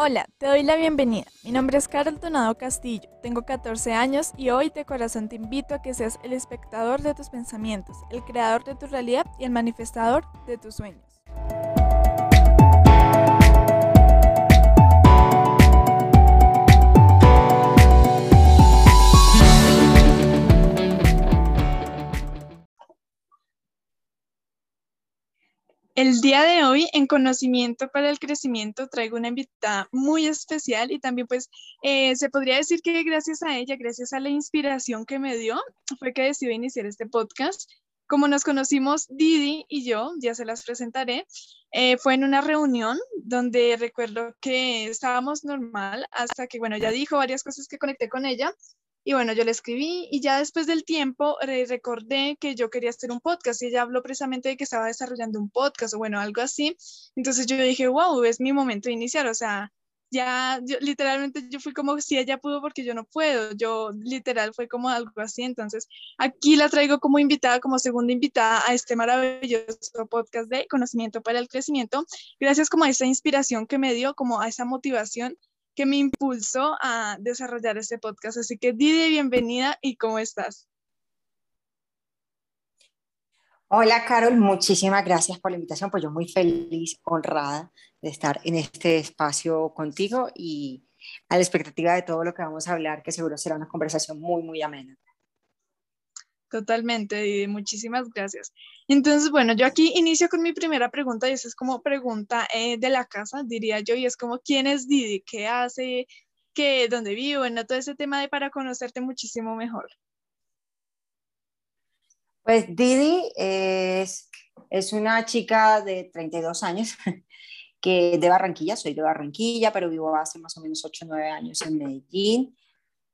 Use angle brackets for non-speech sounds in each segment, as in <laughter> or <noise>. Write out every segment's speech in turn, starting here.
Hola, te doy la bienvenida. Mi nombre es Carol Tonado Castillo, tengo 14 años y hoy de corazón te invito a que seas el espectador de tus pensamientos, el creador de tu realidad y el manifestador de tus sueños. El día de hoy en Conocimiento para el Crecimiento traigo una invitada muy especial y también pues eh, se podría decir que gracias a ella, gracias a la inspiración que me dio, fue que decidí iniciar este podcast. Como nos conocimos Didi y yo, ya se las presentaré, eh, fue en una reunión donde recuerdo que estábamos normal hasta que, bueno, ya dijo varias cosas que conecté con ella y bueno, yo le escribí y ya después del tiempo recordé que yo quería hacer un podcast y ella habló precisamente de que estaba desarrollando un podcast o bueno, algo así. Entonces yo dije, wow, es mi momento de iniciar. O sea, ya yo, literalmente yo fui como si ella pudo porque yo no puedo. Yo literal fue como algo así. Entonces aquí la traigo como invitada, como segunda invitada a este maravilloso podcast de conocimiento para el crecimiento. Gracias como a esa inspiración que me dio, como a esa motivación que me impulsó a desarrollar este podcast. Así que Didi, bienvenida y ¿cómo estás? Hola Carol, muchísimas gracias por la invitación. Pues yo muy feliz, honrada de estar en este espacio contigo y a la expectativa de todo lo que vamos a hablar, que seguro será una conversación muy, muy amena. Totalmente, Didi, muchísimas gracias. Entonces, bueno, yo aquí inicio con mi primera pregunta y esa es como pregunta eh, de la casa, diría yo, y es como, ¿quién es Didi? ¿Qué hace? ¿Qué, ¿Dónde vive? Bueno, todo ese tema de para conocerte muchísimo mejor. Pues Didi es, es una chica de 32 años <laughs> que de Barranquilla, soy de Barranquilla, pero vivo hace más o menos 8 o 9 años en Medellín.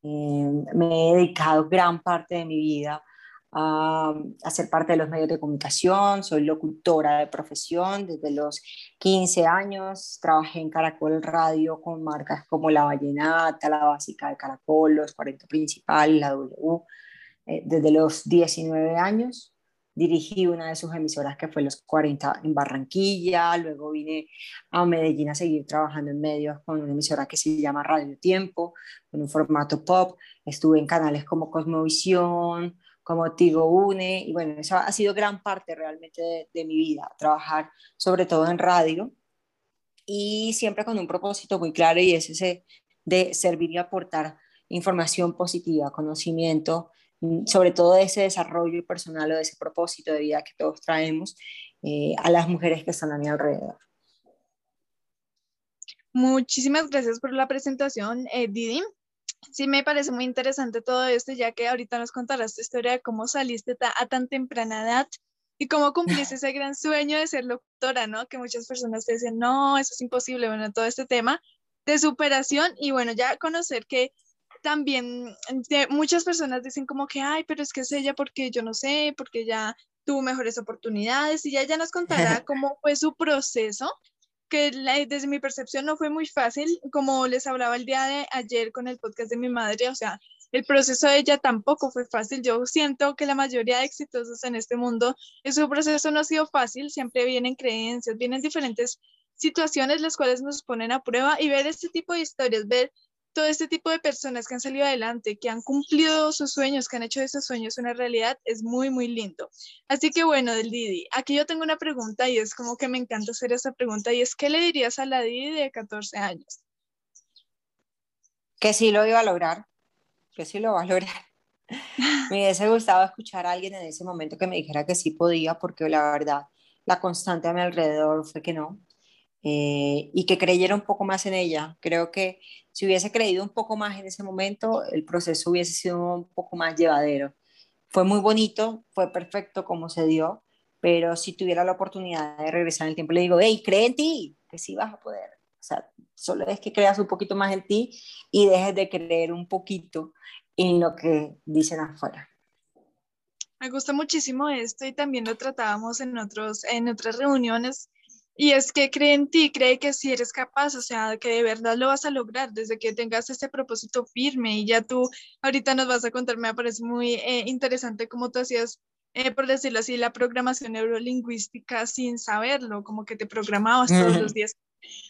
Eh, me he dedicado gran parte de mi vida a, ser parte de los medios de comunicación, soy locutora de profesión desde los 15 años, trabajé en Caracol Radio con marcas como La Vallenata, La Básica de Caracol, Los 40 Principal, la W, eh, desde los 19 años. Dirigí una de sus emisoras que fue Los 40 en Barranquilla, luego vine a Medellín a seguir trabajando en medios con una emisora que se llama Radio Tiempo, con un formato pop. Estuve en canales como Cosmovisión, como Tigo Une, y bueno, eso ha sido gran parte realmente de, mi vida, trabajar sobre todo en radio y siempre con un propósito muy claro y es ese de servir y aportar información positiva, conocimiento, mm, sobre todo de ese desarrollo personal o de ese propósito de vida que todos traemos eh, a las mujeres que están a mi alrededor. Muchísimas gracias por la presentación, eh, Didi sí me parece muy interesante todo esto, ya que ahorita nos contarás tu historia de cómo saliste a tan temprana edad y cómo cumpliste <laughs> ese gran sueño de ser locutora, ¿no? Que muchas personas te dicen, no, eso es imposible, bueno, todo este tema de superación y bueno, ya conocer que también muchas personas dicen como que, ay, pero es que es ella porque yo no sé, porque ya tuvo mejores oportunidades y ya, ya nos contará <laughs> cómo fue su proceso que desde mi percepción no fue muy fácil, como les hablaba el día de ayer con el podcast de mi madre, o sea, el proceso de ella tampoco fue fácil. Yo siento que la mayoría de exitosos en este mundo, su proceso no ha sido fácil, siempre vienen creencias, vienen diferentes situaciones las cuales nos ponen a prueba y ver este tipo de historias, ver todo este tipo de personas que han salido adelante, que han cumplido sus sueños, que han hecho de esos sueños una realidad, es muy, muy lindo. Así que bueno, del Didi, aquí yo tengo una pregunta y es como que me encanta hacer esa pregunta y es, ¿qué le dirías a la Didi de 14 años? Que sí lo iba a lograr, que sí lo va a lograr. <laughs> me hubiese gustado escuchar a alguien en ese momento que me dijera que sí podía, porque la verdad, la constante a mi alrededor fue que no. Eh, y que creyera un poco más en ella. Creo que si hubiese creído un poco más en ese momento, el proceso hubiese sido un poco más llevadero. Fue muy bonito, fue perfecto como se dio, pero si tuviera la oportunidad de regresar en el tiempo, le digo, hey, cree en ti, que sí vas a poder. O sea, solo es que creas un poquito más en ti y dejes de creer un poquito en lo que dicen afuera. Me gusta muchísimo esto y también lo tratábamos en, otros, en otras reuniones y es que cree en ti, cree que si eres capaz, o sea, que de verdad lo vas a lograr desde que tengas ese propósito firme y ya tú ahorita nos vas a contar, me parece muy eh, interesante cómo tú hacías, eh, por decirlo así, la programación neurolingüística sin saberlo, como que te programabas todos los días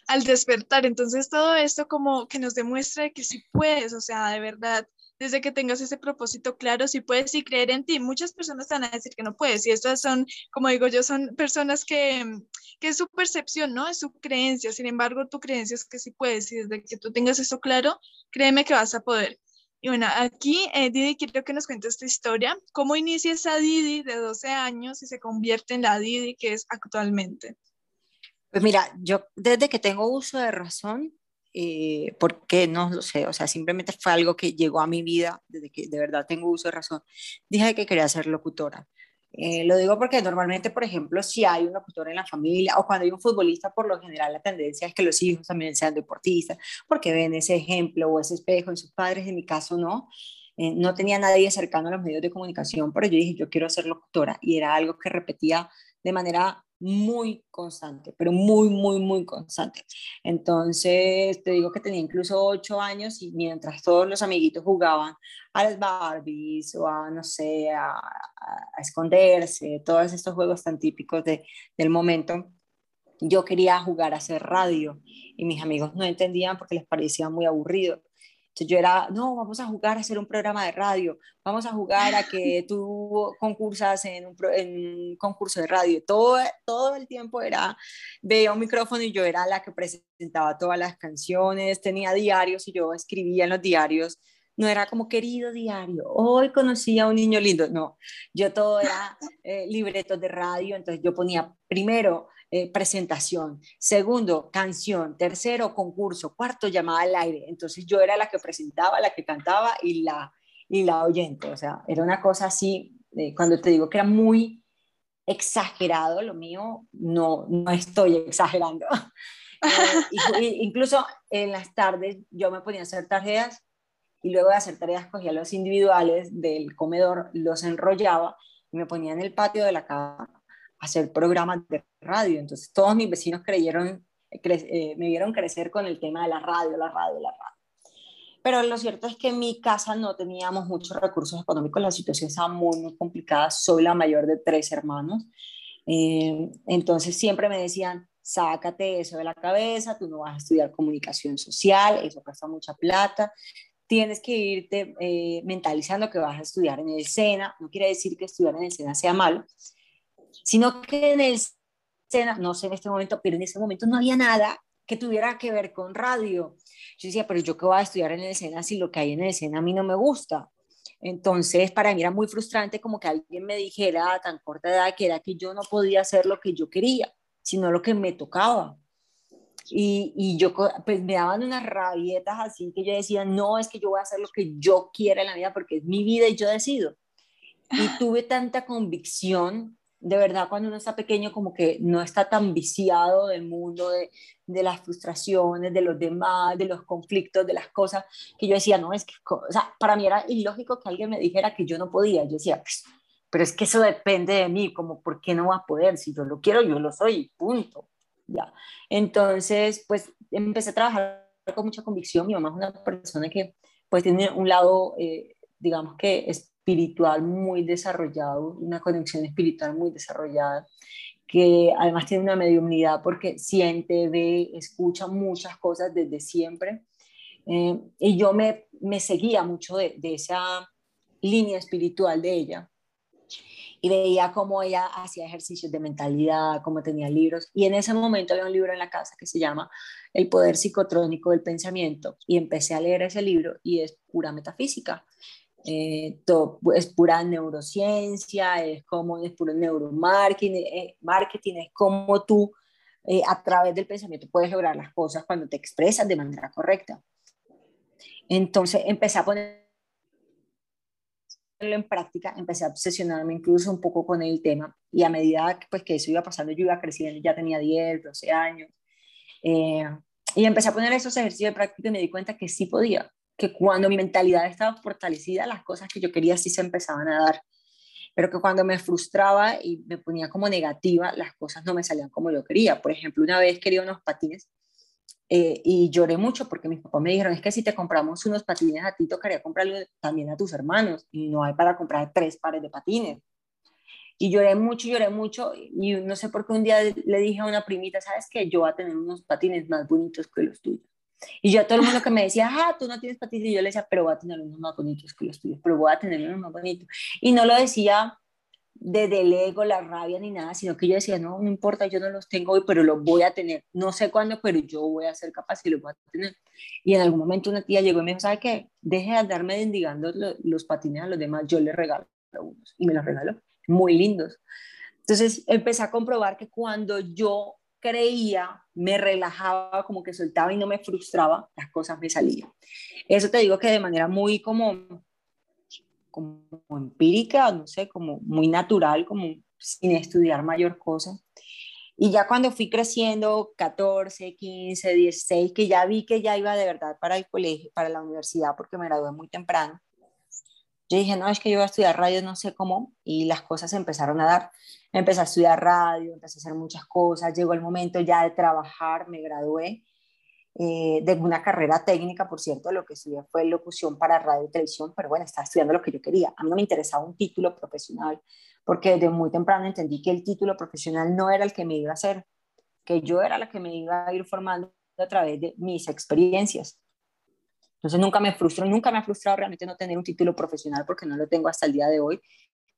al despertar. Entonces todo esto como que nos demuestra que sí puedes, o sea, de verdad, desde que tengas ese propósito claro, sí puedes y creer en ti. Muchas personas van a decir que no puedes y estas son, como digo yo, son personas que, que es su percepción, ¿no? Es su creencia. Sin embargo, tu creencia es que sí puedes y desde que tú tengas eso claro, créeme que vas a poder. Y bueno, aquí eh, Didi quiero que nos cuente esta historia. ¿Cómo inicia esa Didi de 12 años y se convierte en la Didi que es actualmente? Pues mira, yo desde que tengo uso de razón, eh, ¿por qué? No lo sé, o sea, simplemente fue algo que llegó a mi vida desde que de verdad tengo uso de razón. Dije que quería ser locutora. Eh, lo digo porque normalmente, por ejemplo, si hay un locutor en la familia o cuando hay un futbolista, por lo general la tendencia es que los hijos también sean deportistas, porque ven ese ejemplo o ese espejo en sus padres. En mi caso, no. Eh, no tenía nadie cercano a los medios de comunicación, pero yo dije, yo quiero ser locutora y era algo que repetía de manera muy constante, pero muy, muy, muy constante. Entonces, te digo que tenía incluso ocho años y mientras todos los amiguitos jugaban a las Barbies o a, no sé, a, esconderse, todos estos juegos tan típicos de, del momento, yo quería jugar a hacer radio y mis amigos no entendían porque les parecía muy aburrido. Entonces yo era, no, vamos a jugar a hacer un programa de radio, vamos a jugar a que <laughs> tú concursas en un, en un concurso de radio. Todo, todo el tiempo era, veía un micrófono y yo era la que presentaba todas las canciones, tenía diarios y yo escribía en los diarios. No era como querido diario, hoy conocí a un niño lindo, no, yo todo era <laughs> eh, libretos de radio, entonces yo ponía primero eh, presentación, segundo, canción, tercero, concurso, cuarto, llamada al aire. Entonces yo era la que presentaba, la que cantaba y la, y la oyente. O sea, era una cosa así, eh, cuando te digo que era muy exagerado, lo mío, no, no estoy exagerando. <laughs> Eh, incluso en las tardes yo me ponía a hacer tareas y luego de hacer tareas cogía los individuales del comedor, los enrollaba y me ponía en el patio de la casa hacer programas de radio. Entonces todos mis vecinos creyeron, eh, me vieron crecer con el tema de la radio, la radio, la radio. Pero lo cierto es que en mi casa no teníamos muchos recursos económicos, la situación estaba muy, muy complicada, soy la mayor de tres hermanos. Eh, entonces siempre me decían, sácate eso de la cabeza, tú no vas a estudiar comunicación social, eso cuesta mucha plata, tienes que irte eh, mentalizando que vas a estudiar en el SENA, no quiere decir que estudiar en el SENA sea malo, sino que en el SENA, no sé en este momento, pero en ese momento no había nada que tuviera que ver con radio. Yo decía, pero yo qué voy a estudiar en el SENA si lo que hay en el SENA a mí no me gusta. Entonces, para mí era muy frustrante como que alguien me dijera a tan corta edad que era que yo no podía hacer lo que yo quería, sino lo que me tocaba. Y, y, yo, pues me daban unas rabietas así que yo decía, no, es que yo voy a hacer lo que yo quiera en la vida porque es mi vida y yo decido. Y <laughs> tuve tanta convicción de verdad cuando uno está pequeño como que no está tan viciado del mundo, de, de, las frustraciones, de los demás, de los conflictos, de las cosas, que yo decía, no, es que, o sea, para mí era ilógico que alguien me dijera que yo no podía. Yo decía, pues, pero es que eso depende de mí, como, ¿por qué no va a poder? Si yo lo quiero, yo lo soy, punto. Ya. Entonces, pues empecé a trabajar con mucha convicción. Mi mamá es una persona que pues tiene un lado, eh, digamos que es espiritual muy desarrollado, una conexión espiritual muy desarrollada, que además tiene una mediunidad porque siente, ve, escucha muchas cosas desde siempre. Eh, y yo me, me seguía mucho de, esa línea espiritual de ella y veía cómo ella hacía ejercicios de mentalidad, cómo tenía libros. Y en ese momento había un libro en la casa que se llama El poder psicotrónico del pensamiento y empecé a leer ese libro y es pura metafísica. Eh, es pura neurociencia, es como es puro neuromarketing, eh, marketing, es como tú eh, a través del pensamiento puedes lograr las cosas cuando te expresas de manera correcta. Entonces empecé a ponerlo en práctica, empecé a obsesionarme incluso un poco con el tema y a medida pues, que eso iba pasando, yo iba creciendo, ya tenía 10, 12 años. y empecé a poner esos ejercicios de práctica y me di cuenta que sí podía, que cuando mi mentalidad estaba fortalecida, las cosas que yo quería sí se empezaban a dar, pero que cuando me frustraba y me ponía como negativa, las cosas no me salían como yo quería. Por ejemplo, una vez quería unos patines eh, y lloré mucho porque mis papás me dijeron, es que si te compramos unos patines a ti, tocaría comprarlo también a tus hermanos y no hay para comprar tres pares de patines. Y lloré mucho, lloré mucho. Y no sé por qué un día le dije a una primita, ¿sabes qué? Yo voy a tener unos patines más bonitos que los tuyos. Y yo a todo el mundo que me decía, ah, tú no tienes patines, y yo le decía, pero voy a tener unos más bonitos que los tuyos, pero voy a tener unos más bonitos. Y no lo decía desde el ego, la rabia ni nada, sino que yo decía, no, no importa, yo no los tengo hoy, pero los voy a tener. No sé cuándo, pero yo voy a ser capaz y los voy a tener. Y en algún momento una tía llegó y me dijo, ¿sabe qué? Deje de andarme mendigando los, patines a los demás, yo les regalo unos. Y me los regaló, muy lindos. Entonces empecé a comprobar que cuando yo creía, me relajaba, como que soltaba y no me frustraba, las cosas me salían. Eso te digo que de manera muy como como empírica, no sé, como muy natural, como sin estudiar mayor cosa. Y ya cuando fui creciendo, 14, 15, 16, que ya vi que ya iba de verdad para el colegio, para la universidad, porque me gradué muy temprano, yo dije, no, es que yo voy a estudiar radio, no sé cómo, y las cosas empezaron a dar. Empecé a estudiar radio, empecé a hacer muchas cosas, llegó el momento ya de trabajar, me gradué eh, de una carrera técnica, por cierto, lo que estudié fue locución para radio y televisión, pero bueno, estaba estudiando lo que yo quería. A mí no me interesaba un título profesional, porque desde muy temprano entendí que el título profesional no era el que me iba a hacer, que yo era la que me iba a ir formando a través de mis experiencias. Entonces nunca me frustró, nunca me ha frustrado realmente no tener un título profesional porque no lo tengo hasta el día de hoy,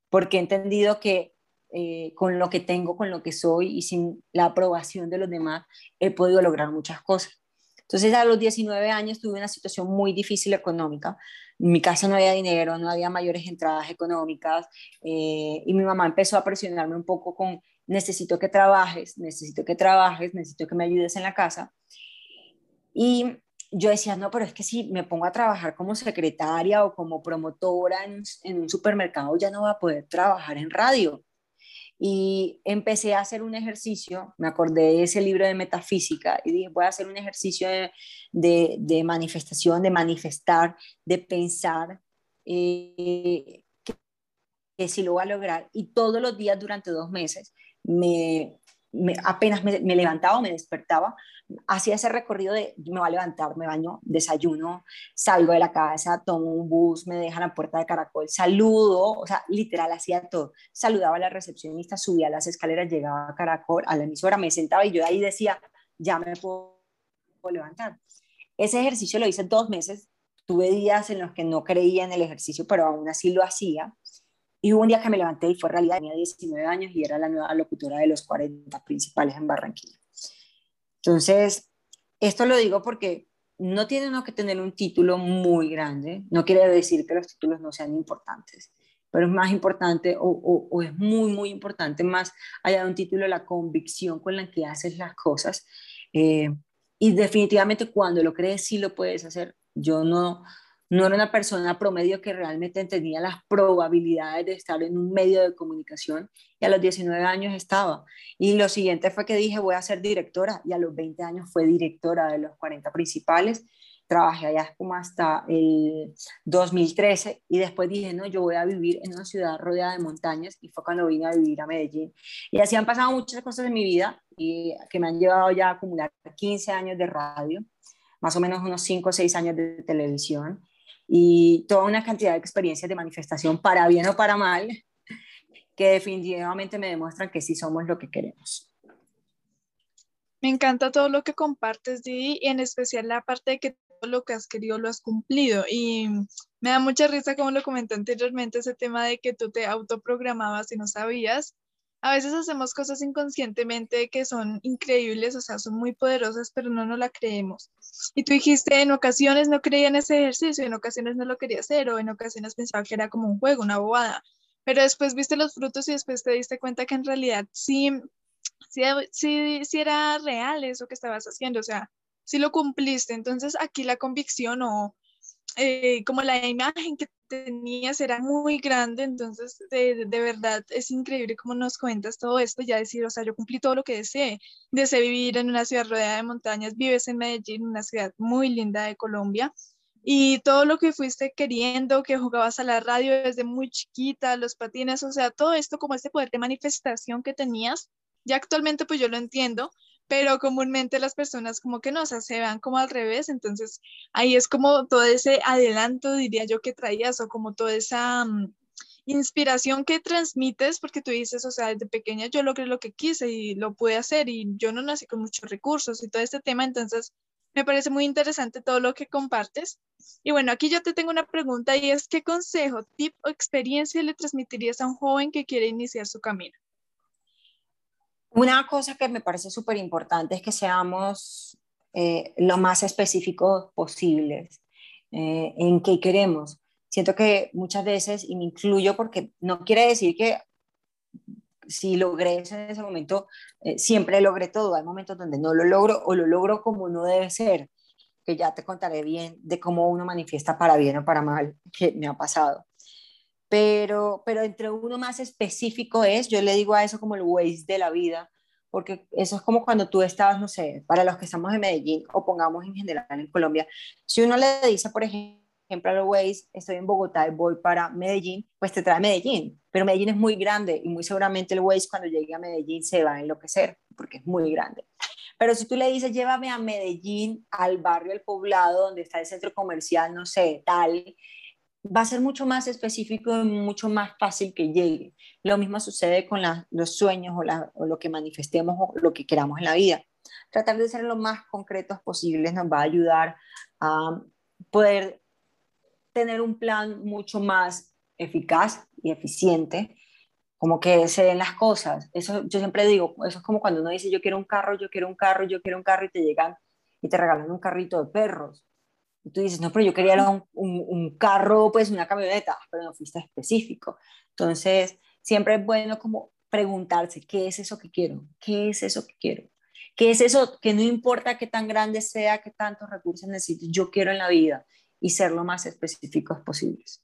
porque he entendido que eh, con lo que tengo, con lo que soy y sin la aprobación de los demás, he podido lograr muchas cosas. Entonces a los 19 años tuve una situación muy difícil económica. En mi casa no había dinero, no había mayores entradas económicas eh, y mi mamá empezó a presionarme un poco con necesito que trabajes, necesito que trabajes, necesito que me ayudes en la casa. Y yo decía, no, pero es que si me pongo a trabajar como secretaria o como promotora en, en un supermercado, ya no voy a poder trabajar en radio y empecé a hacer un ejercicio, me acordé de ese libro de metafísica y dije, voy a hacer un ejercicio de, de, manifestación, de manifestar, de pensar eh, que, si lo voy a lograr. Y todos los días durante dos meses me, apenas me, me, levantaba o me despertaba, hacía ese recorrido de me voy a levantar, me baño, desayuno, salgo de la casa, tomo un bus, me dejan a la puerta de Caracol, saludo, o sea, literal hacía todo. Saludaba a la recepcionista, subía las escaleras, llegaba a Caracol, a la emisora, me sentaba y yo ahí decía, ya me puedo levantar. Ese ejercicio lo hice dos meses, tuve días en los que no creía en el ejercicio, pero aún así lo hacía. Y hubo un día que me levanté y fue realidad, tenía 19 años y era la nueva locutora de los 40 principales en Barranquilla. Entonces, esto lo digo porque no tiene uno que tener un título muy grande, no quiere decir que los títulos no sean importantes, pero es más importante o, es muy, muy importante más allá de un título la convicción con la que haces las cosas. Eh, y definitivamente cuando lo crees sí lo puedes hacer. Yo no, no era una persona promedio que realmente tenía las probabilidades de estar en un medio de comunicación y a los 19 años estaba. Y lo siguiente fue que dije voy a ser directora y a los 20 años fue directora de los 40 principales. Trabajé allá como hasta el 2013 y después dije, no, yo voy a vivir en una ciudad rodeada de montañas y fue cuando vine a vivir a Medellín. Y así han pasado muchas cosas en mi vida y que me han llevado ya a acumular 15 años de radio, más o menos unos 5 o 6 años de televisión y toda una cantidad de experiencias de manifestación, para bien o para mal, que definitivamente me demuestran que sí somos lo que queremos. Me encanta todo lo que compartes, Didi, y en especial la parte de que todo lo que has querido lo has cumplido. Y me da mucha risa, como lo comenté anteriormente, ese tema de que tú te autoprogramabas y no sabías a veces hacemos cosas inconscientemente que son increíbles, o sea, son muy poderosas, pero no nos la creemos. Y tú dijiste, en ocasiones no creía en ese ejercicio, en ocasiones no lo quería hacer, o en ocasiones pensaba que era como un juego, una bobada. Pero después viste los frutos y después te diste cuenta que en realidad sí, sí, sí, sí era real eso que estabas haciendo, o sea, sí lo cumpliste. Entonces aquí la convicción o eh, como la imagen que tenías era muy grande, entonces de, de, verdad es increíble cómo nos cuentas todo esto, ya decir, o sea, yo cumplí todo lo que deseé, deseé vivir en una ciudad rodeada de montañas, vives en Medellín, una ciudad muy linda de Colombia, y todo lo que fuiste queriendo, que jugabas a la radio desde muy chiquita, los patines, o sea, todo esto como este poder de manifestación que tenías, ya actualmente pues yo lo entiendo, pero comúnmente las personas como que no, se van como al revés, entonces ahí es como todo ese adelanto, diría yo, que traías o como toda esa mm, inspiración que transmites, porque tú dices, o sea, desde pequeña yo logré lo que quise y lo pude hacer y yo no nací con muchos recursos y todo este tema, entonces me parece muy interesante todo lo que compartes. Y bueno, aquí yo te tengo una pregunta y es, ¿qué consejo, tip o experiencia le transmitirías a un joven que quiere iniciar su camino? Una cosa que me parece súper importante es que seamos eh, lo más específicos posibles eh, en qué queremos. Siento que muchas veces, y me incluyo porque no quiere decir que si logré eso en ese momento, eh, siempre logré todo. Hay momentos donde no lo logro o lo logro como no debe ser, que ya te contaré bien de cómo uno manifiesta para bien o para mal, que me ha pasado. Pero, pero entre uno más específico es, yo le digo a eso como el Waze de la vida, porque eso es como cuando tú estabas, no sé, para los que estamos en Medellín o pongamos en general en Colombia, si uno le dice, por ejemplo, a los Waze, estoy en Bogotá y voy para Medellín, pues te trae Medellín, pero Medellín es muy grande y muy seguramente el Waze cuando llegue a Medellín se va a enloquecer porque es muy grande. Pero si tú le dices, llévame a Medellín, al barrio, al poblado, donde está el centro comercial, no sé, tal, va a ser mucho más específico y mucho más fácil que llegue. Lo mismo sucede con los sueños o, lo que manifestemos o lo que queramos en la vida. Tratar de ser lo más concretos posibles nos va a ayudar a poder tener un plan mucho más eficaz y eficiente, como que se den las cosas. Eso yo siempre digo, eso es como cuando uno dice yo quiero un carro, yo quiero un carro, yo quiero un carro y te llegan y te regalan un carrito de perros y tú dices, no, pero yo quería un, un, carro, pues una camioneta, pero no fuiste específico. Entonces, siempre es bueno como preguntarse, ¿qué es eso que quiero? ¿Qué es eso que quiero? ¿Qué es eso que no importa qué tan grande sea, qué tantos recursos necesito, yo quiero en la vida? Y ser lo más específicos posibles.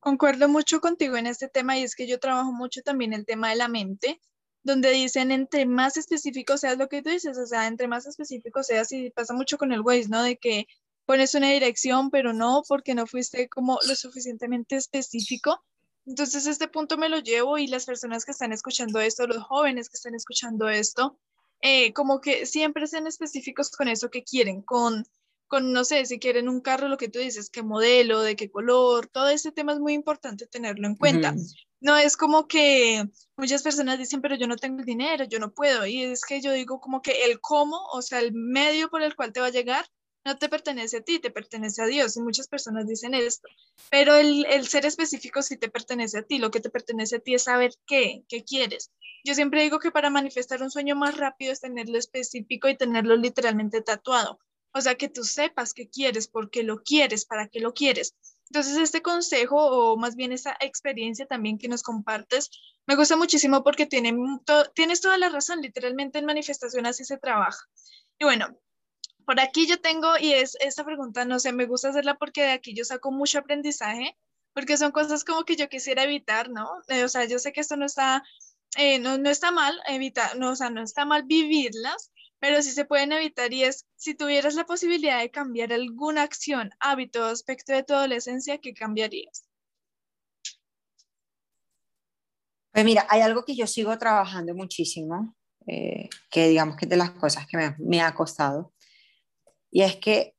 Concuerdo mucho contigo en este tema y es que yo trabajo mucho también el tema de la mente, donde dicen entre más específico seas lo que tú dices, o sea, entre más específico seas y pasa mucho con el Waze, ¿no? De que pones una dirección, pero no porque no fuiste como lo suficientemente específico. Entonces, este punto me lo llevo y las personas que están escuchando esto, los jóvenes que están escuchando esto, eh, como que siempre sean específicos con eso que quieren, con, con, no sé, si quieren un carro, lo que tú dices, qué modelo, de qué color, todo ese tema es muy importante tenerlo en cuenta. No es como que muchas personas dicen, pero yo no tengo el dinero, yo no puedo. Y es que yo digo como que el cómo, o sea, el medio por el cual te va a llegar, no te pertenece a ti, te pertenece a Dios. Y muchas personas dicen esto, pero el, ser específico sí te pertenece a ti. Lo que te pertenece a ti es saber qué, qué quieres. Yo siempre digo que para manifestar un sueño más rápido es tenerlo específico y tenerlo literalmente tatuado. O sea, que tú sepas qué quieres, por qué lo quieres, para qué lo quieres. Entonces, este consejo, o más bien esa experiencia también que nos compartes, me gusta muchísimo porque tiene, tienes toda la razón, literalmente en manifestación así se trabaja. Y bueno, por aquí yo tengo, y es esta pregunta, no sé, me gusta hacerla porque de aquí yo saco mucho aprendizaje, porque son cosas como que yo quisiera evitar, ¿no? Eh, o sea, yo sé que esto no está, eh, no, no, está mal evitar, no, o sea, no está mal vivirlas, pero sí se pueden evitar y es, si tuvieras la posibilidad de cambiar alguna acción, hábito o aspecto de tu adolescencia, ¿qué cambiarías? Pues mira, hay algo que yo sigo trabajando muchísimo, eh, que digamos que es de las cosas que me, me ha costado, y es que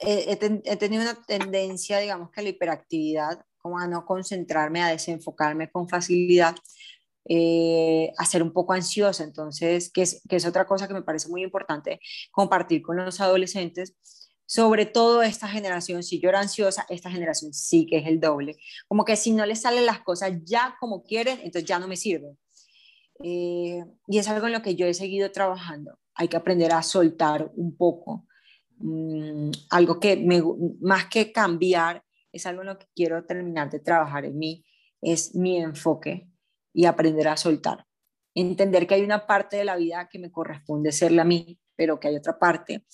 he, tenido una tendencia, digamos que a la hiperactividad, como a no concentrarme, a desenfocarme con facilidad, eh, a ser un poco ansiosa. Entonces, que es, que es otra cosa que me parece muy importante compartir con los adolescentes, sobre todo esta generación, si yo era ansiosa, esta generación sí que es el doble. Como que si no les salen las cosas ya como quieren, entonces ya no me sirve. Eh, y es algo en lo que yo he seguido trabajando hay que aprender a soltar un poco. Mm, algo que más que cambiar, es algo en lo que quiero terminar de trabajar en mí, es mi enfoque y aprender a soltar. Entender que hay una parte de la vida que me corresponde serle a mí, pero que hay otra parte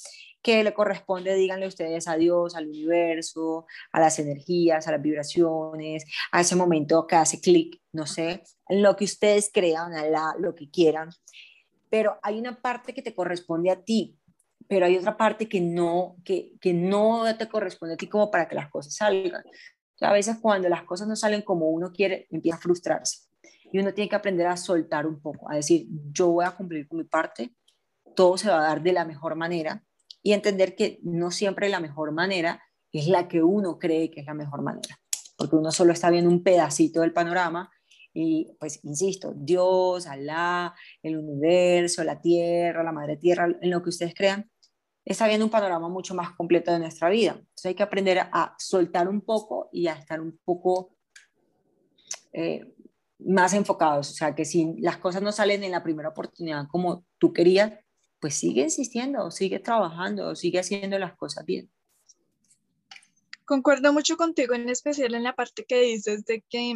que le corresponde, díganle ustedes a Dios, al universo, a las energías, a las vibraciones, a ese momento que hace clic, no sé, en lo que ustedes crean, a lo que quieran, pero hay una parte que te corresponde a ti, pero hay otra parte que no, que, que no te corresponde a ti como para que las cosas salgan. a veces cuando las cosas no salen como uno quiere, empieza a frustrarse. Y uno tiene que aprender a soltar un poco, a decir, yo voy a cumplir con mi parte, todo se va a dar de la mejor manera y entender que no siempre la mejor manera es la que uno cree que es la mejor manera. porque uno solo está viendo un pedacito del panorama y pues, insisto, Dios, Alá, el universo, la tierra, la madre tierra, en lo que ustedes crean, está viendo un panorama mucho más completo de nuestra vida. Entonces hay que aprender a soltar un poco y a estar un poco eh, más enfocados. O sea, que si las cosas no salen en la primera oportunidad como tú querías, pues sigue insistiendo, sigue trabajando, sigue haciendo las cosas bien. Concuerdo mucho contigo, en especial en la parte que dices de que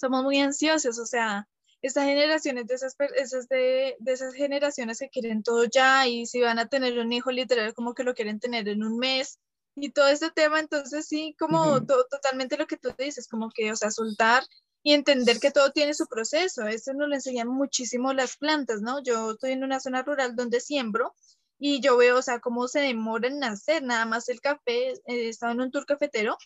somos muy ansiosos, o sea, estas generaciones de esas, esas de, de, esas generaciones que quieren todo ya y si van a tener un hijo literal como que lo quieren tener en un mes y todo este tema, entonces sí, como totalmente lo que tú dices, como que, o sea, soltar y entender que todo tiene su proceso. Eso nos lo enseñan muchísimo las plantas, ¿no? Yo estoy en una zona rural donde siembro y yo veo, o sea, cómo se demora en nacer, nada más el café, eh, estaba en un tour cafetero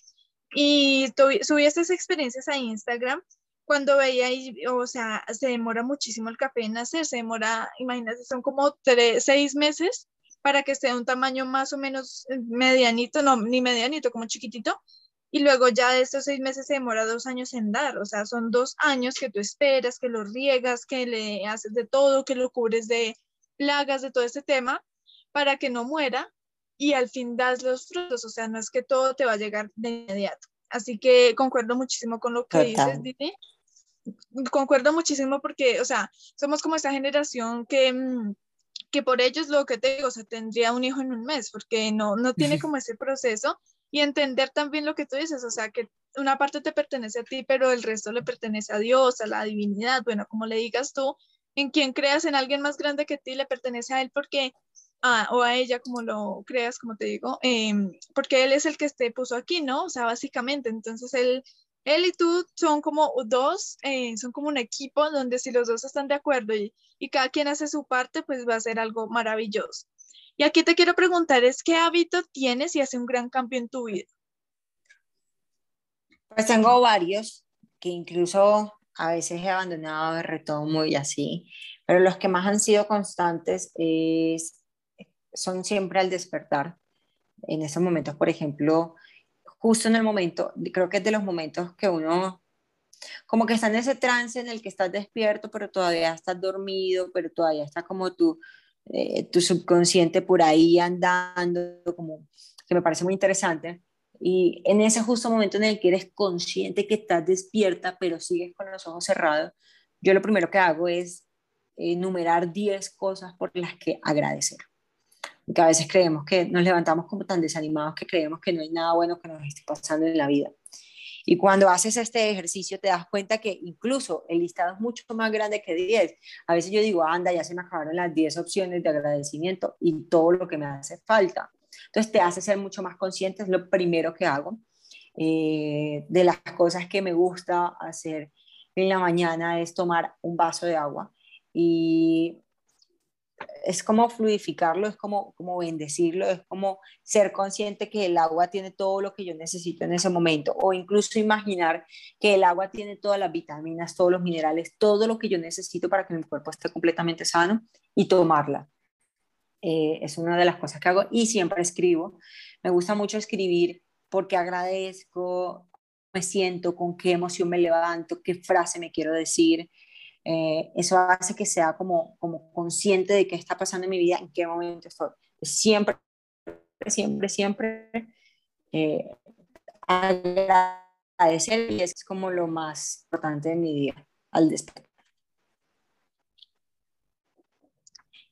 y subí estas experiencias a Instagram cuando veía, y, o sea, se demora muchísimo el café en nacer, se demora, imagínate, son como tres, seis meses para que esté de un tamaño más o menos eh, medianito, no, ni medianito, como chiquitito, y luego ya de estos seis meses se demora dos años en dar, o sea, son dos años que tú esperas, que lo riegas, que le haces de todo, que lo cubres de plagas, de todo este tema, para que no muera y al fin das los frutos, o sea, no es que todo te va a llegar de inmediato. Así que concuerdo muchísimo con lo que dices, Didi. Concuerdo muchísimo porque, o sea, somos como esa generación que, mm, que por ellos lo que te digo, o sea, tendría un hijo en un mes, porque no, no tiene como ese proceso y entender también lo que tú dices, o sea, que una parte te pertenece a ti, pero el resto le pertenece a Dios, a la divinidad, bueno, como le digas tú, en quien creas en alguien más grande que ti, le pertenece a él porque, ah, o a ella, como lo creas, como te digo, em, porque él es el que te puso aquí, ¿no? O sea, básicamente, entonces él, él y tú son como dos, eh, son como un equipo donde si los dos están de acuerdo y, y cada quien hace su parte, pues va a ser algo maravilloso. Y aquí te quiero preguntar, es qué hábito tienes y hace un gran cambio en tu vida. Pues tengo varios que incluso a veces he abandonado, retomo y así, pero los que más han sido constantes es, son siempre al despertar. En esos momentos, por ejemplo, justo en el momento, creo que es de los momentos que uno como que está en ese trance en el que estás despierto, pero todavía estás dormido, pero todavía está como tú eh, tu subconsciente por ahí andando, como que me parece muy interesante. Y en ese justo momento en el que eres consciente que estás despierta, pero sigues con los ojos cerrados, yo lo primero que hago es enumerar 10 cosas por las que agradecer. Porque a veces creemos que nos levantamos como tan desanimados que creemos que no hay nada bueno que nos esté pasando en la vida. Y cuando haces este ejercicio te das cuenta que incluso el listado es mucho más grande que 10. A veces yo digo, anda, ya se me acabaron las 10 opciones de agradecimiento y todo lo que me hace falta. Entonces te hace ser mucho más consciente, es lo primero que hago. Eh, de las cosas que me gusta hacer en la mañana es tomar un vaso de agua y es como fluidificarlo, es como, como bendecirlo, es como ser consciente que el agua tiene todo lo que yo necesito en ese momento, o incluso imaginar que el agua tiene todas las vitaminas, todos los minerales, todo lo que yo necesito para que mi cuerpo esté completamente sano y tomarla. Eh, es una de las cosas que hago y siempre escribo. Me gusta mucho escribir porque agradezco, me siento, con qué emoción me levanto, qué frase me quiero decir. Eh, eso hace que sea como, como consciente de qué está pasando en mi vida, en qué momento estoy. Siempre, siempre, siempre eh, agradecer y es como lo más importante de mi día al despertar.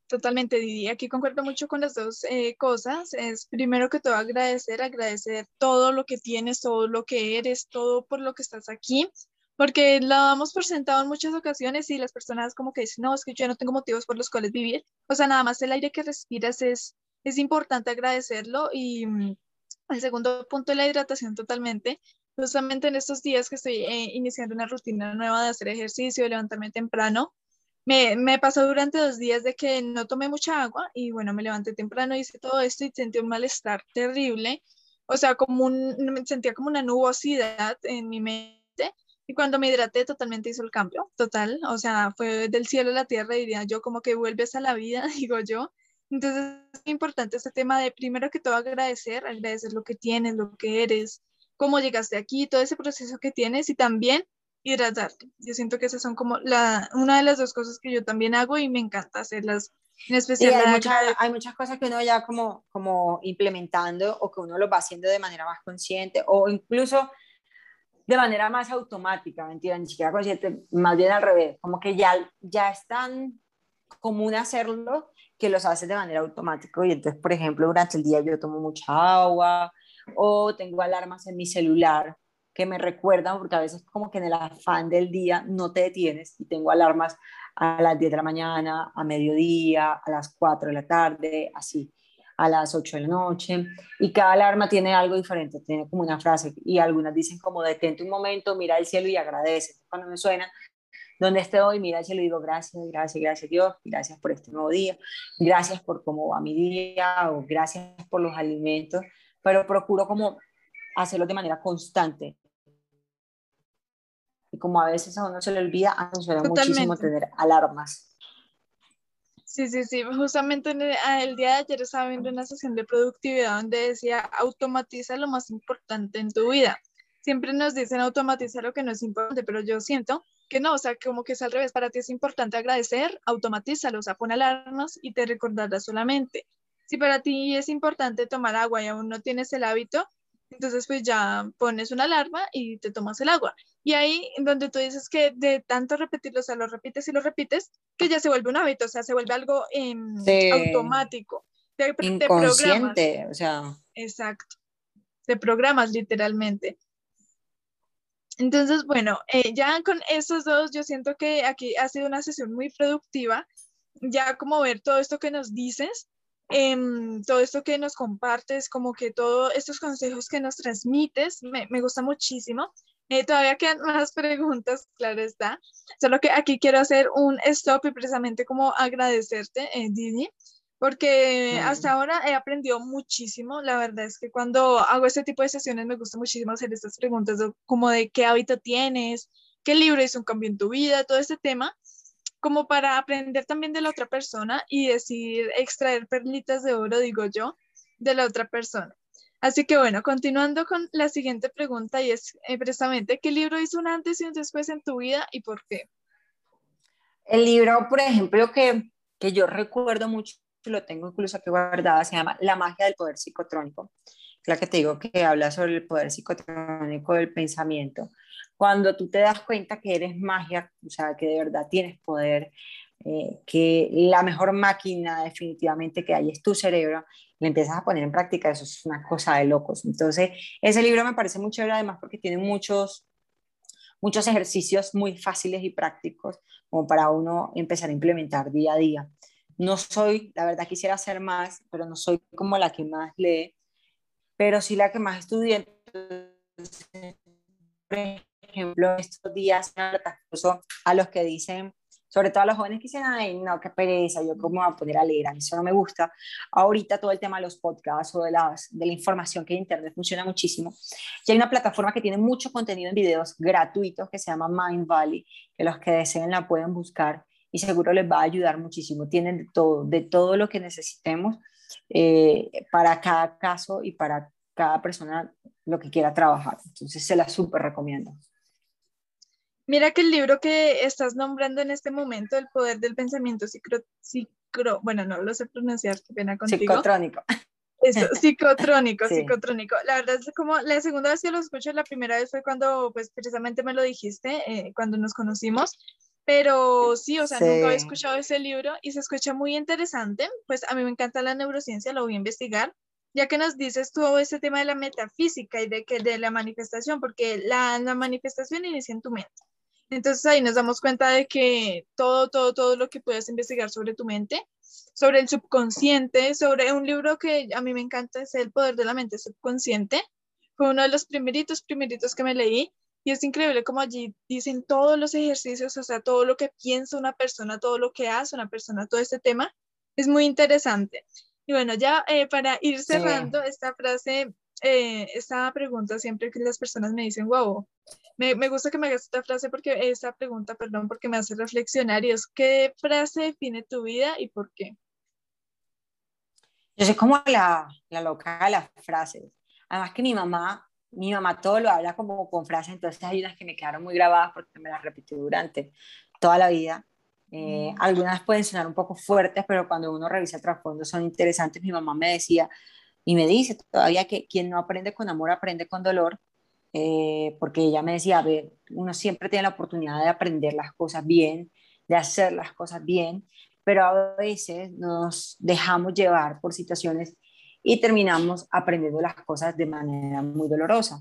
Totalmente, Didi. Aquí concuerdo mucho con las dos eh, cosas. Es primero que todo agradecer, agradecer todo lo que tienes, todo lo que eres, todo por lo que estás aquí porque lo damos por sentado en muchas ocasiones y las personas como que dicen, no, es que yo no tengo motivos por los cuales vivir. O sea, nada más el aire que respiras es, es importante agradecerlo. Y mm, el segundo punto es la hidratación totalmente. Justamente en estos días que estoy eh, iniciando una rutina nueva de hacer ejercicio, de levantarme temprano, me, me, pasó durante dos días de que no tomé mucha agua y bueno, me levanté temprano, hice todo esto y sentí un malestar terrible. O sea, como un, sentía como una nubosidad en mi mente y cuando me hidraté, totalmente hizo el cambio, total. O sea, fue del cielo a la tierra, diría yo, como que vuelves a la vida, <laughs> digo yo. Entonces, es importante este tema de, primero que todo, agradecer, agradecer lo que tienes, lo que eres, cómo llegaste aquí, todo ese proceso que tienes y también hidratarte. Yo siento que esas son como la, una de las dos cosas que yo también hago y me encanta hacerlas. En especial hay, muchas cosas que uno ya como, como implementando o que uno lo va haciendo de manera más consciente o incluso de manera más automática, mentira, ni siquiera consciente, más bien al revés, como que ya, ya es tan común hacerlo que los haces de manera automática. Y entonces, por ejemplo, durante el día yo tomo mucha agua o tengo alarmas en mi celular que me recuerdan, porque a veces como que en el afán del día no te detienes y tengo alarmas a las 10 de la mañana, a mediodía, a las 4 de la tarde, así, a las 8 de la noche. Y cada alarma tiene algo diferente, tiene como una frase y algunas dicen como detente un momento, mira el cielo y agradece. Cuando me suena, donde esté hoy, mira el cielo y digo gracias, gracias, gracias Dios, gracias por este nuevo día, gracias por cómo va mi día o gracias por los alimentos, pero procuro como hacerlo de manera constante, y como a veces a uno se le olvida, a suena muchísimo tener alarmas. Sí, sí, sí. Justamente el, ah, el, día de ayer estaba viendo una sesión de productividad donde decía automatiza lo más importante en tu vida. Siempre nos dicen automatiza lo que no es importante, pero yo siento que no, o sea, como que es al revés. Para ti es importante agradecer, automatízalo, o sea, pon alarmas y te recordarás solamente. Si para ti es importante tomar agua y aún no tienes el hábito, entonces pues ya pones una alarma y te tomas el agua. Y ahí donde tú dices que de tanto repetirlo, o sea, lo repites y lo repites, que ya se vuelve un hábito, o sea, se vuelve algo automático. Te, Inconsciente, o sea. Exacto. Te programas literalmente. Entonces, bueno, eh, ya con esos dos, yo siento que aquí ha sido una sesión muy productiva. Ya como ver todo esto que nos dices, Em, todo esto que nos compartes, como que todos estos consejos que nos transmites, me, me gusta muchísimo. Eh, todavía quedan más <laughs> preguntas, claro está. Solo que aquí quiero hacer un stop y precisamente como agradecerte, eh, Didi, porque hasta ahora he aprendido muchísimo. La verdad es que cuando hago este tipo de sesiones me gusta muchísimo hacer estas preguntas como de qué hábito tienes, qué libro hizo un cambio en tu vida, todo este tema como para aprender también de la otra persona y decir, extraer perlitas de oro, digo yo, de la otra persona. Así que bueno, continuando con la siguiente pregunta y es eh, precisamente, ¿qué libro hizo un antes y un después en tu vida y por qué? El libro, por ejemplo, que, que yo recuerdo mucho, lo tengo incluso aquí guardado, se llama La magia del poder psicotrónico, la que te digo que habla sobre el poder psicotrónico del pensamiento cuando tú te das cuenta que eres magia, o sea, que de verdad tienes poder, eh, que la mejor máquina definitivamente que hay es tu cerebro, le empiezas a poner en práctica, eso es una cosa de locos. Entonces, ese libro me parece muy chévere además porque tiene muchos, muchos ejercicios muy fáciles y prácticos como para uno empezar a implementar día a día. No soy, la verdad quisiera hacer más, pero no soy como la que más lee, pero sí la que más estudié. Entonces, ejemplo, estos días a los que dicen, sobre todo a los jóvenes que dicen, ay, no, qué pereza, yo cómo voy a poner a leer, a mí eso no me gusta. Ahorita todo el tema de los podcasts o de, las, de la información que en Internet funciona muchísimo. Y hay una plataforma que tiene mucho contenido en videos gratuitos que se llama Mind Valley, que los que deseen la pueden buscar y seguro les va a ayudar muchísimo. Tienen de todo, de todo lo que necesitemos eh, para cada caso y para cada persona lo que quiera trabajar. Entonces se la súper recomiendo. Mira que el libro que estás nombrando en este momento, El poder del pensamiento psicro, bueno, no lo sé pronunciar, qué pena contigo. Psicotrónico. Eso, <laughs> psicotrónico, psicotrónico. La verdad es como la segunda vez que lo escucho, la primera vez fue cuando, pues, precisamente me lo dijiste, eh, cuando nos conocimos, pero sí, o sea, nunca había escuchado ese libro y se escucha muy interesante, pues a mí me encanta la neurociencia, lo voy a investigar, ya que nos dices todo ese tema de la metafísica y de, que, de la manifestación, porque la, la manifestación inicia en tu mente. Entonces ahí nos damos cuenta de que todo, todo, todo lo que puedes investigar sobre tu mente, sobre el subconsciente, sobre un libro que a mí me encanta, es El poder de la mente subconsciente. Fue uno de los primeritos, primeritos que me leí y es increíble como allí dicen todos los ejercicios, o sea, todo lo que piensa una persona, todo lo que hace una persona, todo este tema. Es muy interesante. Y bueno, ya eh, para ir cerrando esta frase, eh, esta pregunta, siempre que las personas me dicen, wow, me, me, gusta que me hagas esta frase porque esta pregunta, perdón, porque me hace reflexionar y es, ¿qué frase define tu vida y por qué? Yo soy como la, la loca de las frases. Además que mi mamá mi mamá todo lo habla como con frases, entonces hay unas que me quedaron muy grabadas porque me las repitió durante toda la vida. Eh, mm. algunas pueden sonar un poco fuertes, pero cuando uno revisa el trasfondo son interesantes. Mi mamá me decía y me dice todavía que quien no aprende con amor aprende con dolor, eh, porque ella me decía, a ver, uno siempre tiene la oportunidad de aprender las cosas bien, de hacer las cosas bien, pero a veces nos dejamos llevar por situaciones y terminamos aprendiendo las cosas de manera muy dolorosa.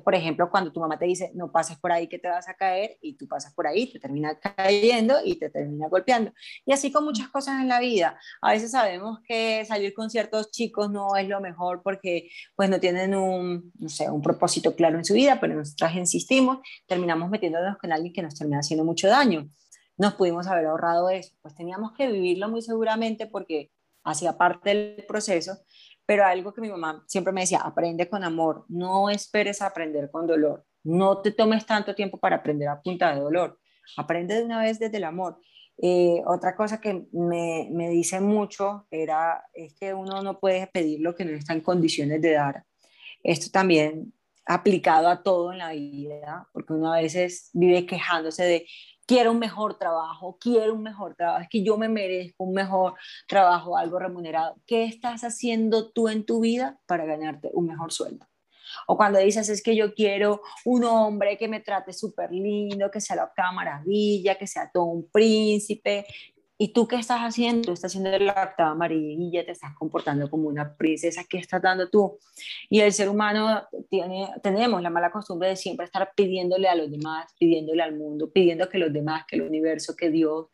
Por ejemplo, cuando tu mamá te dice, no pases por ahí que te vas a caer, y tú pasas por ahí, te termina cayendo y te termina golpeando. Y así con muchas cosas en la vida. A veces sabemos que salir con ciertos chicos no es lo mejor porque pues no tienen un, no sé, un propósito claro en su vida, pero nosotras insistimos, terminamos metiéndonos con alguien que nos termina haciendo mucho daño. Nos pudimos haber ahorrado eso, pues teníamos que vivirlo muy seguramente porque hacía parte del proceso, pero algo que mi mamá siempre me decía, aprende con amor, no esperes a aprender con dolor, no te tomes tanto tiempo para aprender a punta de dolor, aprende de una vez desde el amor. Eh, otra cosa que me, me dice mucho era, es que uno no puede pedir lo que no está en condiciones de dar. Esto también aplicado a todo en la vida, porque uno a veces vive quejándose de quiero un mejor trabajo, quiero un mejor trabajo, es que yo me merezco un mejor trabajo, algo remunerado. ¿Qué estás haciendo tú en tu vida para ganarte un mejor sueldo? O cuando dices, es que yo quiero un hombre que me trate súper lindo, que sea la maravilla, que sea todo un príncipe, ¿Y tú qué estás haciendo? Estás haciendo la octava amarilla, te estás comportando como una princesa. ¿Qué estás dando tú? Y el ser humano tiene, tenemos la mala costumbre de siempre estar pidiéndole a los demás, pidiéndole al mundo, pidiendo que los demás, que el universo, que Dios.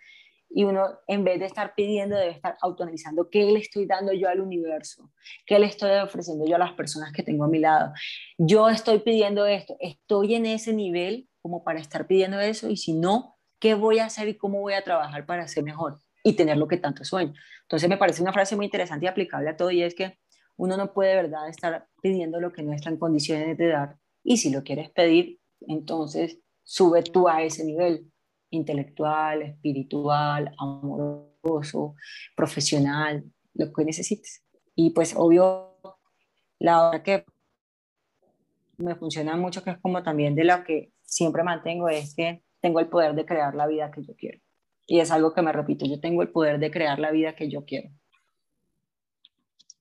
Y uno, en vez de estar pidiendo, debe estar autoanalizando qué le estoy dando yo al universo, qué le estoy ofreciendo yo a las personas que tengo a mi lado. Yo estoy pidiendo esto, estoy en ese nivel como para estar pidiendo eso y si no, ¿Qué voy a hacer y cómo voy a trabajar para ser mejor y tener lo que tanto sueño? Entonces me parece una frase muy interesante y aplicable a todo y es que uno no puede de verdad estar pidiendo lo que no está en condiciones de dar y si lo quieres pedir, entonces sube tú a ese nivel intelectual, espiritual, amoroso, profesional, lo que necesites. Y pues obvio, la otra que me funciona mucho, que es como también de lo que siempre mantengo, es que tengo el poder de crear la vida que yo quiero. Y es algo que me repito, yo tengo el poder de crear la vida que yo quiero.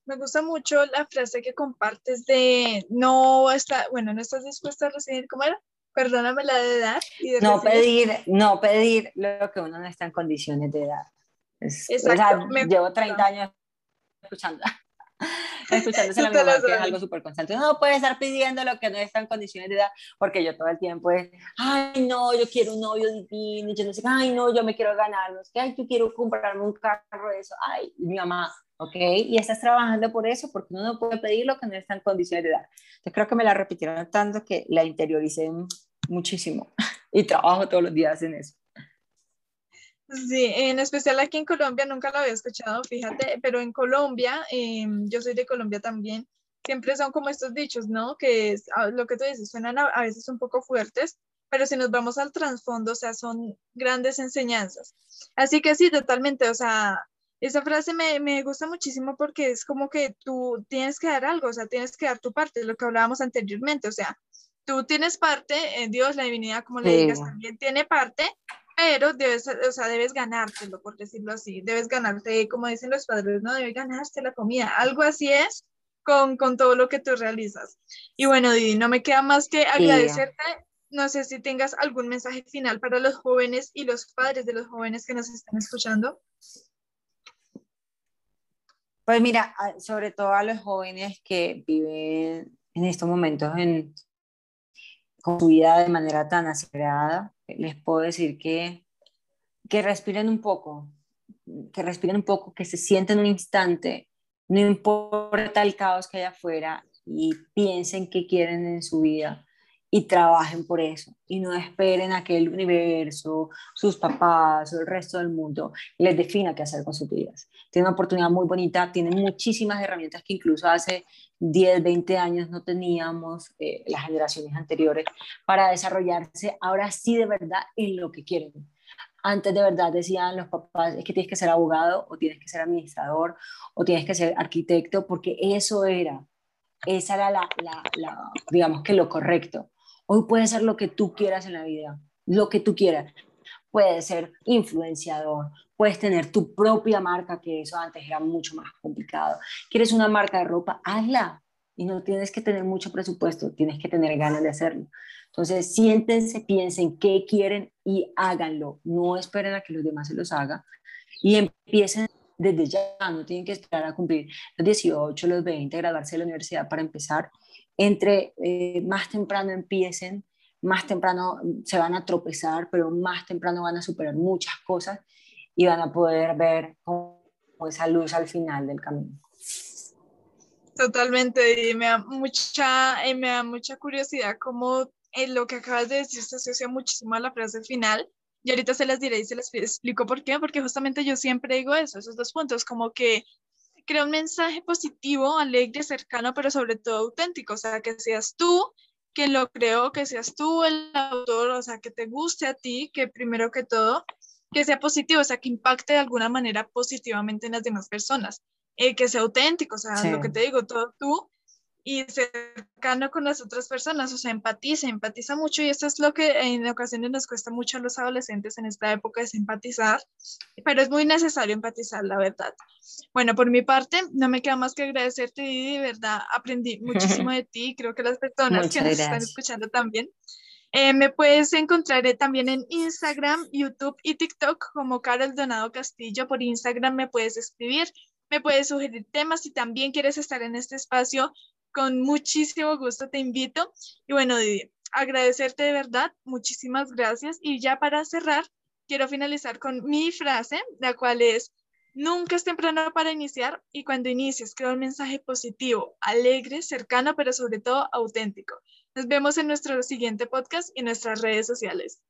Me gusta mucho la frase que compartes de no está, bueno, no estás dispuesta a recibir, ¿cómo era? Perdóname la de edad. no pedir, no pedir lo que uno no está en condiciones de dar. Exacto, llevo 30 años escuchando <laughs> escuchándose la mi mamá, que es algo súper constante. No puede estar pidiendo lo que no está en condiciones de dar, porque yo todo el tiempo es, ay, no, yo quiero un novio divino, yo no sé, ay, no, yo me quiero ganar, no que ay, yo quiero comprarme un carro, eso, ay, mi mamá, ¿ok? Y estás trabajando por eso, porque uno no puede pedir lo que no está en condiciones de dar. Entonces creo que me la repitieron tanto que la interioricé muchísimo <laughs> y trabajo todos los días en eso. Sí, en especial aquí en Colombia, nunca lo había escuchado, fíjate, pero en Colombia, em, yo soy de Colombia también, siempre son como estos dichos, ¿no? Que es, ah, lo que tú dices, suenan a, veces un poco fuertes, pero si nos vamos al trasfondo, o sea, son grandes enseñanzas. Así que sí, totalmente, o sea, esa frase me, me, gusta muchísimo porque es como que tú tienes que dar algo, o sea, tienes que dar tu parte, lo que hablábamos anteriormente, o sea, tú tienes parte, en Dios, la divinidad, como le digas, también tiene parte, pero debes, o sea, debes ganártelo, por decirlo así, debes ganarte, como dicen los padres, no debes ganarte la comida, algo así es con, con todo lo que tú realizas. Y bueno, Didi, no me queda más que agradecerte. No sé si tengas algún mensaje final para los jóvenes y los padres de los jóvenes que nos están escuchando. Pues mira, sobre todo a los jóvenes que viven en estos momentos en, con su vida de manera tan acelerada, les puedo decir que, que respiren un poco, que respiren un poco, que se sienten un instante, no importa el caos que hay afuera y piensen qué quieren en su vida y trabajen por eso y no esperen a que el universo, sus papás o el resto del mundo les defina qué hacer con sus vidas. Tienen una oportunidad muy bonita, tienen muchísimas herramientas que incluso hace 10, 20 años no teníamos eh, las generaciones anteriores para desarrollarse ahora sí de verdad en lo que quieren. Antes de verdad decían los papás, es que tienes que ser abogado o tienes que ser administrador o tienes que ser arquitecto porque eso era esa era la, digamos que lo correcto. Hoy puede ser lo que tú quieras en la vida, lo que tú quieras. Puedes ser influenciador, puedes tener tu propia marca, que eso antes era mucho más complicado. ¿Quieres una marca de ropa? Hazla. Y no tienes que tener mucho presupuesto, tienes que tener ganas de hacerlo. Entonces, siéntense, piensen qué quieren y háganlo. No esperen a que los demás se los hagan y empiecen desde ya, no tienen que esperar a cumplir los 18, los 20, graduarse de la universidad para empezar. Entre eh, más temprano empiecen, más temprano se van a tropezar, pero más temprano van a superar muchas cosas y van a poder ver como esa luz al final del camino. Totalmente, y me da mucha, me da mucha curiosidad cómo eh, lo que acabas de decir se asocia muchísimo a la frase final, y ahorita se las diré y se las explico por qué, porque justamente yo siempre digo eso, esos dos puntos, como que crea un mensaje positivo, alegre, cercano, pero sobre todo auténtico, o sea, que seas tú quien lo creó, que seas tú el autor, o sea, que te guste a ti, que primero que todo, que sea positivo, o sea, que impacte de alguna manera positivamente en las demás personas, eh, que sea auténtico, o sea, lo que te digo, todo tú, y cercano con las otras personas, o sea, empatiza, empatiza mucho y esto es lo que en ocasiones nos cuesta mucho a los adolescentes en esta época es empatizar, pero es muy necesario empatizar, la verdad. Bueno, por mi parte, no me queda más que agradecerte y de verdad aprendí <laughs> muchísimo de ti, creo que las personas que nos están escuchando también. Eh, me puedes encontrar eh, también en Instagram, YouTube y TikTok como Carol Donado Castillo. Por Instagram me puedes escribir, me puedes sugerir temas si también quieres estar en este espacio con muchísimo gusto te invito. Y bueno, Didi, agradecerte de verdad, muchísimas gracias. Y ya para cerrar, quiero finalizar con mi frase, la cual es, nunca es temprano para iniciar y cuando inicies, crea un mensaje positivo, alegre, cercano, pero sobre todo auténtico. Nos vemos en nuestro siguiente podcast y nuestras redes sociales.